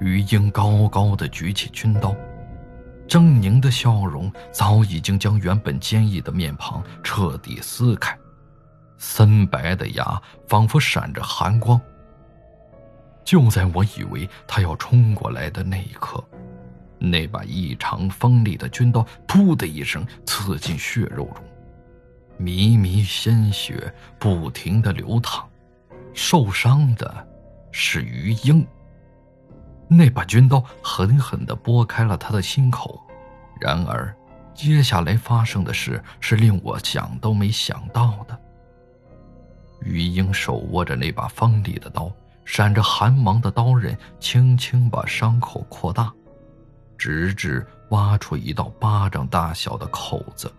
于英高高的举起军刀，狰狞的笑容早已经将原本坚毅的面庞彻底撕开，森白的牙仿佛闪着寒光。就在我以为他要冲过来的那一刻，那把异常锋利的军刀“噗”的一声刺进血肉中，迷迷鲜血不停的流淌，受伤的是于英。那把军刀狠狠地拨开了他的心口，然而，接下来发生的事是令我想都没想到的。于英手握着那把锋利的刀，闪着寒芒的刀刃轻轻把伤口扩大，直至挖出一道巴掌大小的口子，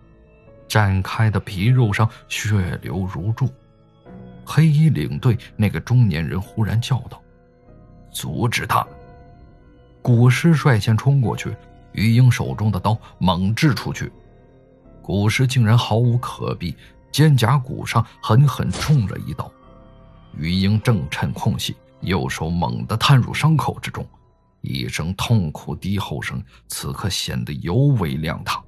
展开的皮肉上血流如注。黑衣领队那个中年人忽然叫道：“阻止他！”古尸率先冲过去，于英手中的刀猛掷出去，古尸竟然毫无可避，肩胛骨上狠狠中了一刀。于英正趁空隙，右手猛地探入伤口之中，一声痛苦低吼声此刻显得尤为亮堂。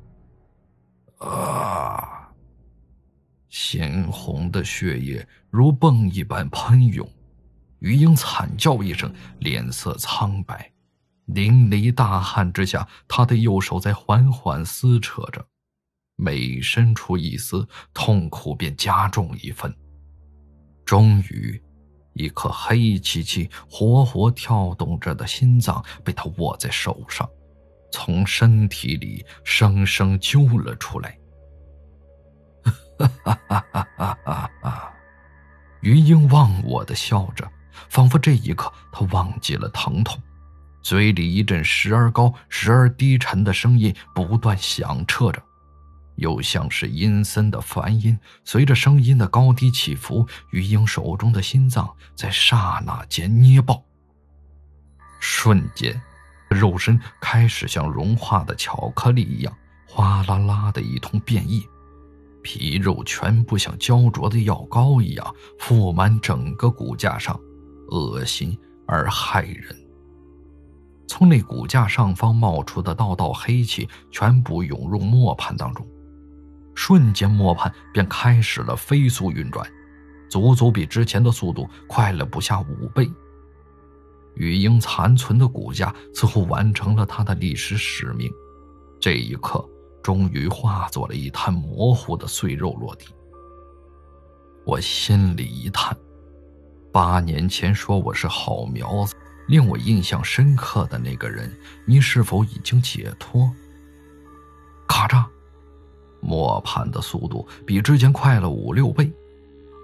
啊！鲜红的血液如泵一般喷涌，于英惨叫一声，脸色苍白。淋漓大汗之下，他的右手在缓缓撕扯着，每伸出一丝，痛苦便加重一分。终于，一颗黑漆漆、活活跳动着的心脏被他握在手上，从身体里生生揪了出来。哈哈哈哈哈哈！哈，于英忘我的笑着，仿佛这一刻他忘记了疼痛。嘴里一阵时而高时而低沉的声音不断响彻着，又像是阴森的梵音。随着声音的高低起伏，于英手中的心脏在刹那间捏爆。瞬间，肉身开始像融化的巧克力一样哗啦啦的一通变异，皮肉全部像焦灼的药膏一样覆满整个骨架上，恶心而骇人。从那骨架上方冒出的道道黑气，全部涌入磨盘当中，瞬间磨盘便开始了飞速运转，足足比之前的速度快了不下五倍。雨鹰残存的骨架似乎完成了他的历史使命，这一刻终于化作了一滩模糊的碎肉落地。我心里一叹，八年前说我是好苗子。令我印象深刻的那个人，你是否已经解脱？咔嚓，磨盘的速度比之前快了五六倍，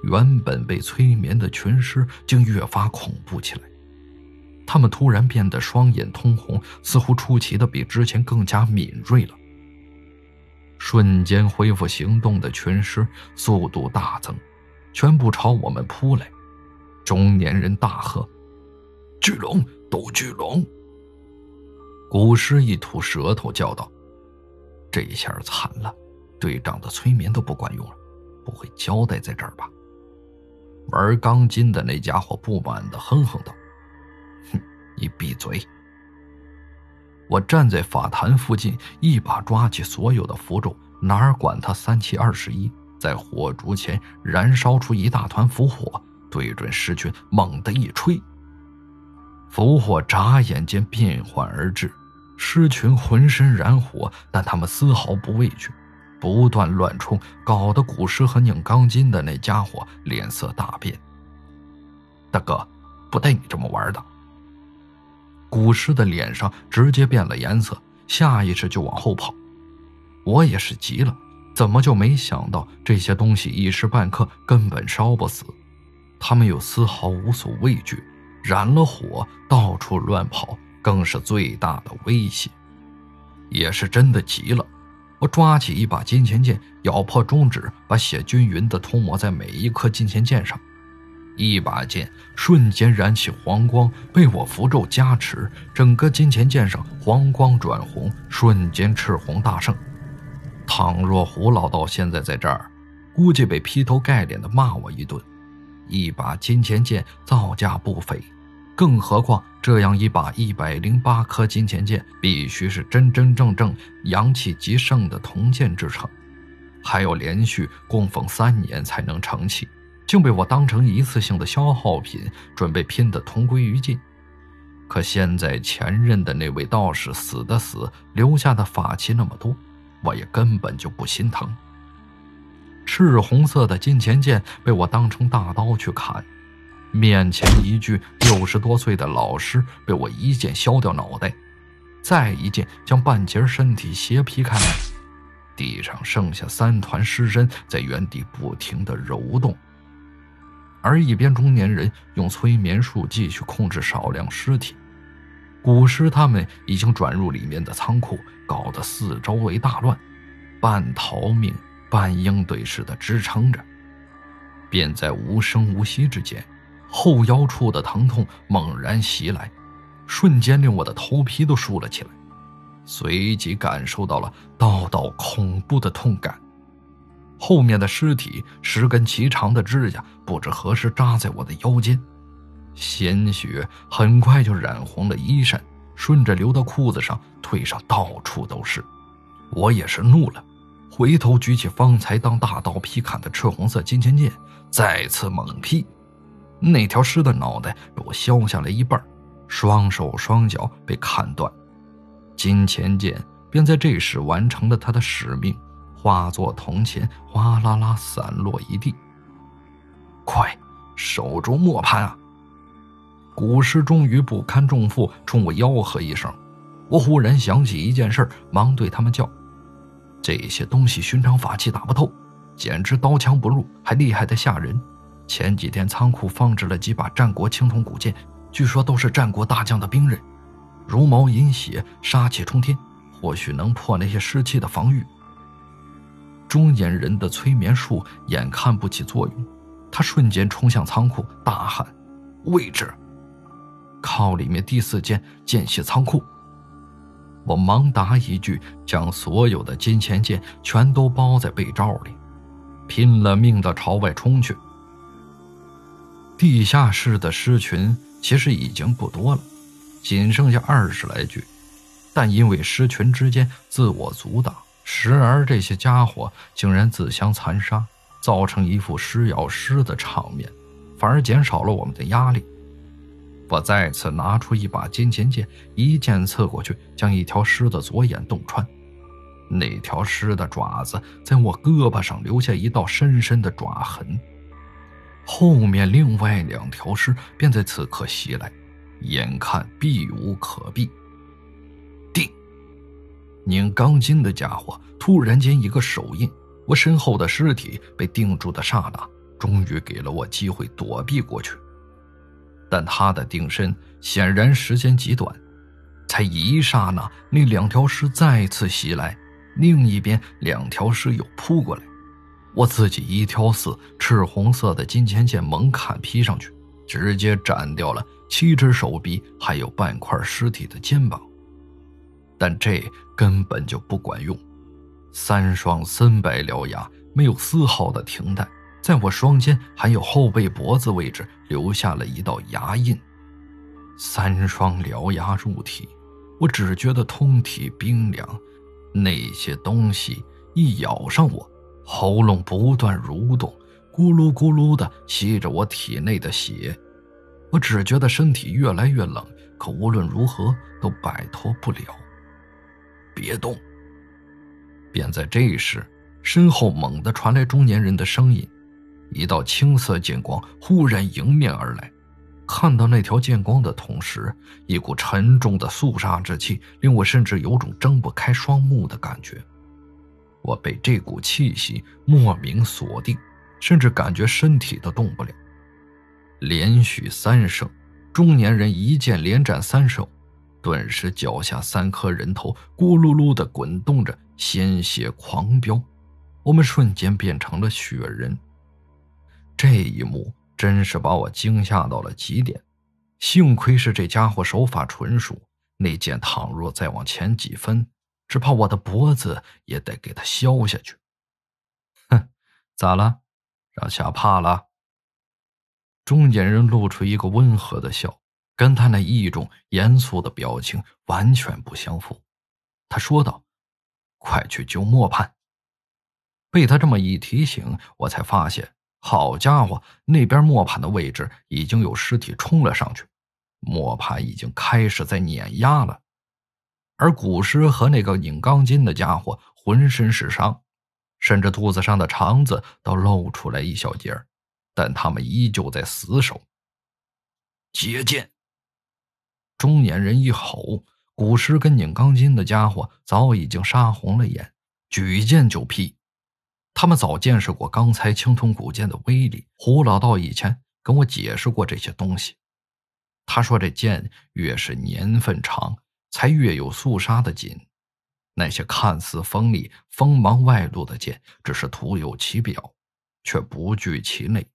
原本被催眠的群尸竟越发恐怖起来。他们突然变得双眼通红，似乎出奇的比之前更加敏锐了。瞬间恢复行动的群尸速度大增，全部朝我们扑来。中年人大喝。巨龙，斗巨龙！古尸一吐舌头，叫道：“这一下惨了，队长的催眠都不管用了，不会交代在这儿吧？”玩钢筋的那家伙不满的哼哼道：“哼，你闭嘴！”我站在法坛附近，一把抓起所有的符咒，哪管他三七二十一，在火烛前燃烧出一大团符火，对准尸群猛地一吹。符火眨眼间变幻而至，狮群浑身燃火，但他们丝毫不畏惧，不断乱冲，搞得古尸和拧钢筋的那家伙脸色大变。大哥，不带你这么玩的！古尸的脸上直接变了颜色，下意识就往后跑。我也是急了，怎么就没想到这些东西一时半刻根本烧不死，他们又丝毫无所畏惧。燃了火，到处乱跑，更是最大的威胁。也是真的急了，我抓起一把金钱剑，咬破中指，把血均匀地涂抹在每一颗金钱剑上。一把剑瞬间燃起黄光，被我符咒加持，整个金钱剑上黄光转红，瞬间赤红大盛。倘若胡老道现在在这儿，估计被劈头盖脸的骂我一顿。一把金钱剑造价不菲，更何况这样一把一百零八颗金钱剑，必须是真真正正阳气极盛的铜剑制成，还要连续供奉三年才能成器，竟被我当成一次性的消耗品，准备拼得同归于尽。可现在前任的那位道士死的死，留下的法器那么多，我也根本就不心疼。赤红色的金钱剑被我当成大刀去砍，面前一具六十多岁的老尸被我一剑削掉脑袋，再一剑将半截身体斜劈开来，地上剩下三团尸身在原地不停的揉动。而一边中年人用催眠术继续控制少量尸体，古尸他们已经转入里面的仓库，搞得四周围大乱，半逃命。半鹰对似的支撑着，便在无声无息之间，后腰处的疼痛猛然袭来，瞬间令我的头皮都竖了起来，随即感受到了道道恐怖的痛感。后面的尸体十根齐长的指甲不知何时扎在我的腰间，鲜血很快就染红了衣衫，顺着流到裤子上、腿上，到处都是。我也是怒了。回头举起方才当大刀劈砍的赤红色金钱剑，再次猛劈，那条尸的脑袋被我削下来一半，双手双脚被砍断，金钱剑便在这时完成了他的使命，化作铜钱哗啦啦散落一地。快，手中莫攀啊！古尸终于不堪重负，冲我吆喝一声。我忽然想起一件事，忙对他们叫。这些东西寻常法器打不透，简直刀枪不入，还厉害的吓人。前几天仓库放置了几把战国青铜古剑，据说都是战国大将的兵刃，茹毛饮血，杀气冲天，或许能破那些尸气的防御。中年人的催眠术眼看不起作用，他瞬间冲向仓库，大喊：“位置！靠里面第四间间隙仓库！”我忙答一句，将所有的金钱剑全都包在被罩里，拼了命的朝外冲去。地下室的尸群其实已经不多了，仅剩下二十来具，但因为尸群之间自我阻挡，时而这些家伙竟然自相残杀，造成一副尸咬尸的场面，反而减少了我们的压力。我再次拿出一把金钱剑，一剑刺过去，将一条尸的左眼洞穿。那条尸的爪子在我胳膊上留下一道深深的爪痕。后面另外两条尸便在此刻袭来，眼看避无可避。定，拧钢筋的家伙突然间一个手印，我身后的尸体被定住的刹那，终于给了我机会躲避过去。但他的定身显然时间极短，才一刹那，那两条尸再次袭来，另一边两条尸又扑过来，我自己一挑四，赤红色的金钱剑猛砍劈上去，直接斩掉了七只手臂，还有半块尸体的肩膀。但这根本就不管用，三双森白獠牙没有丝毫的停弹。在我双肩还有后背脖子位置留下了一道牙印，三双獠牙入体，我只觉得通体冰凉。那些东西一咬上我，喉咙不断蠕动，咕噜咕噜的吸着我体内的血。我只觉得身体越来越冷，可无论如何都摆脱不了。别动！便在这时，身后猛地传来中年人的声音。一道青色剑光忽然迎面而来，看到那条剑光的同时，一股沉重的肃杀之气令我甚至有种睁不开双目的感觉。我被这股气息莫名锁定，甚至感觉身体都动不了。连续三胜，中年人一剑连斩三手，顿时脚下三颗人头咕噜噜地滚动着，鲜血狂飙，我们瞬间变成了血人。这一幕真是把我惊吓到了极点，幸亏是这家伙手法纯熟，那剑倘若再往前几分，只怕我的脖子也得给他削下去。哼，咋了？让吓怕了？中年人露出一个温和的笑，跟他那一种严肃的表情完全不相符。他说道：“快去救磨盘。”被他这么一提醒，我才发现，好家伙，那边磨盘的位置已经有尸体冲了上去，磨盘已经开始在碾压了。而古尸和那个拧钢筋的家伙浑身是伤，甚至肚子上的肠子都露出来一小截但他们依旧在死守。接剑！中年人一吼，古尸跟拧钢筋的家伙早已经杀红了眼，举剑就劈。他们早见识过刚才青铜古剑的威力，胡老道以前跟我解释过这些东西。他说，这剑越是年份长。才越有肃杀的紧，那些看似锋利、锋芒外露的剑，只是徒有其表，却不具其内。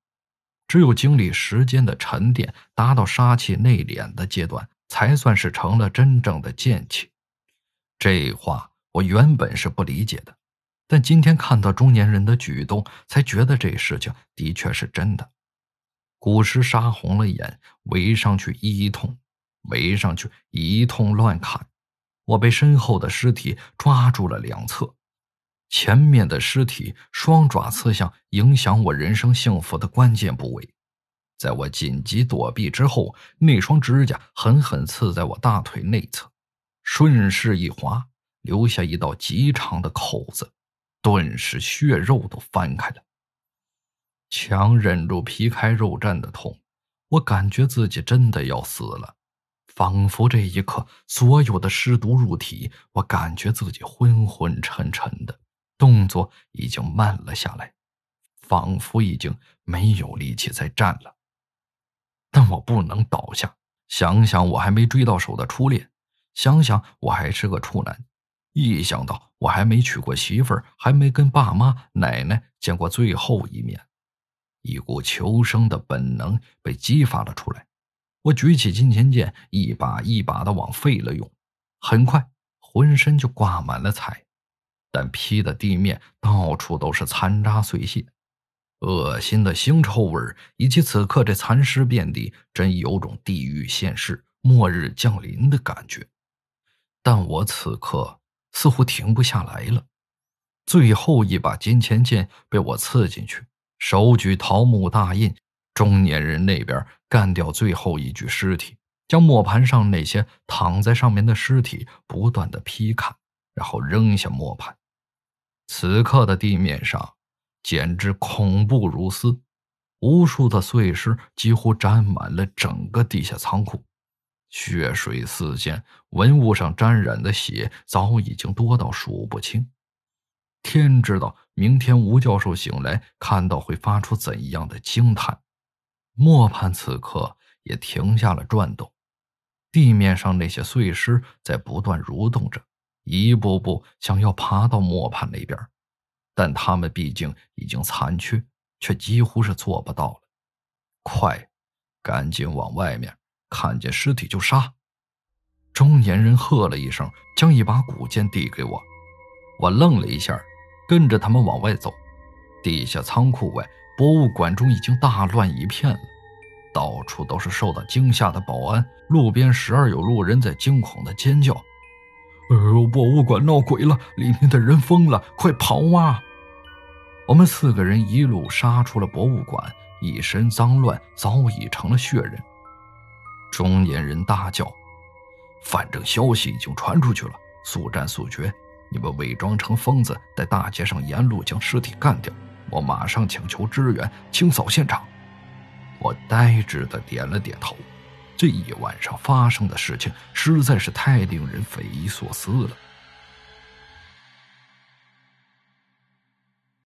只有经历时间的沉淀，达到杀气内敛的阶段，才算是成了真正的剑气。这话我原本是不理解的，但今天看到中年人的举动，才觉得这事情的确是真的。古尸杀红了眼，围上去一通。围上去一通乱砍，我被身后的尸体抓住了两侧，前面的尸体双爪刺向影响我人生幸福的关键部位，在我紧急躲避之后，那双指甲狠狠刺在我大腿内侧，顺势一划，留下一道极长的口子，顿时血肉都翻开了。强忍住皮开肉绽的痛，我感觉自己真的要死了。仿佛这一刻，所有的尸毒入体，我感觉自己昏昏沉沉的，动作已经慢了下来，仿佛已经没有力气再站了。但我不能倒下。想想我还没追到手的初恋，想想我还是个处男，一想到我还没娶过媳妇儿，还没跟爸妈、奶奶见过最后一面，一股求生的本能被激发了出来。我举起金钱剑，一把一把的往废了用，很快浑身就挂满了彩，但劈的地面到处都是残渣碎屑，恶心的腥臭味以及此刻这残尸遍地，真有种地狱现世、末日降临的感觉。但我此刻似乎停不下来了，最后一把金钱剑被我刺进去，手举桃木大印。中年人那边干掉最后一具尸体，将磨盘上那些躺在上面的尸体不断的劈砍，然后扔下磨盘。此刻的地面上简直恐怖如斯，无数的碎尸几乎沾满了整个地下仓库，血水四溅，文物上沾染的血早已经多到数不清。天知道，明天吴教授醒来看到会发出怎样的惊叹。磨盘此刻也停下了转动，地面上那些碎尸在不断蠕动着，一步步想要爬到磨盘那边，但他们毕竟已经残缺，却几乎是做不到了。快，赶紧往外面，看见尸体就杀！中年人喝了一声，将一把古剑递给我。我愣了一下，跟着他们往外走。地下仓库外。博物馆中已经大乱一片了，到处都是受到惊吓的保安，路边时而有路人在惊恐的尖叫：“哎呦，博物馆闹鬼了！里面的人疯了，快跑啊！”我们四个人一路杀出了博物馆，一身脏乱，早已成了血人。中年人大叫：“反正消息已经传出去了，速战速决！你们伪装成疯子，在大街上沿路将尸体干掉。”我马上请求支援，清扫现场。我呆滞的点了点头。这一晚上发生的事情实在是太令人匪夷所思了。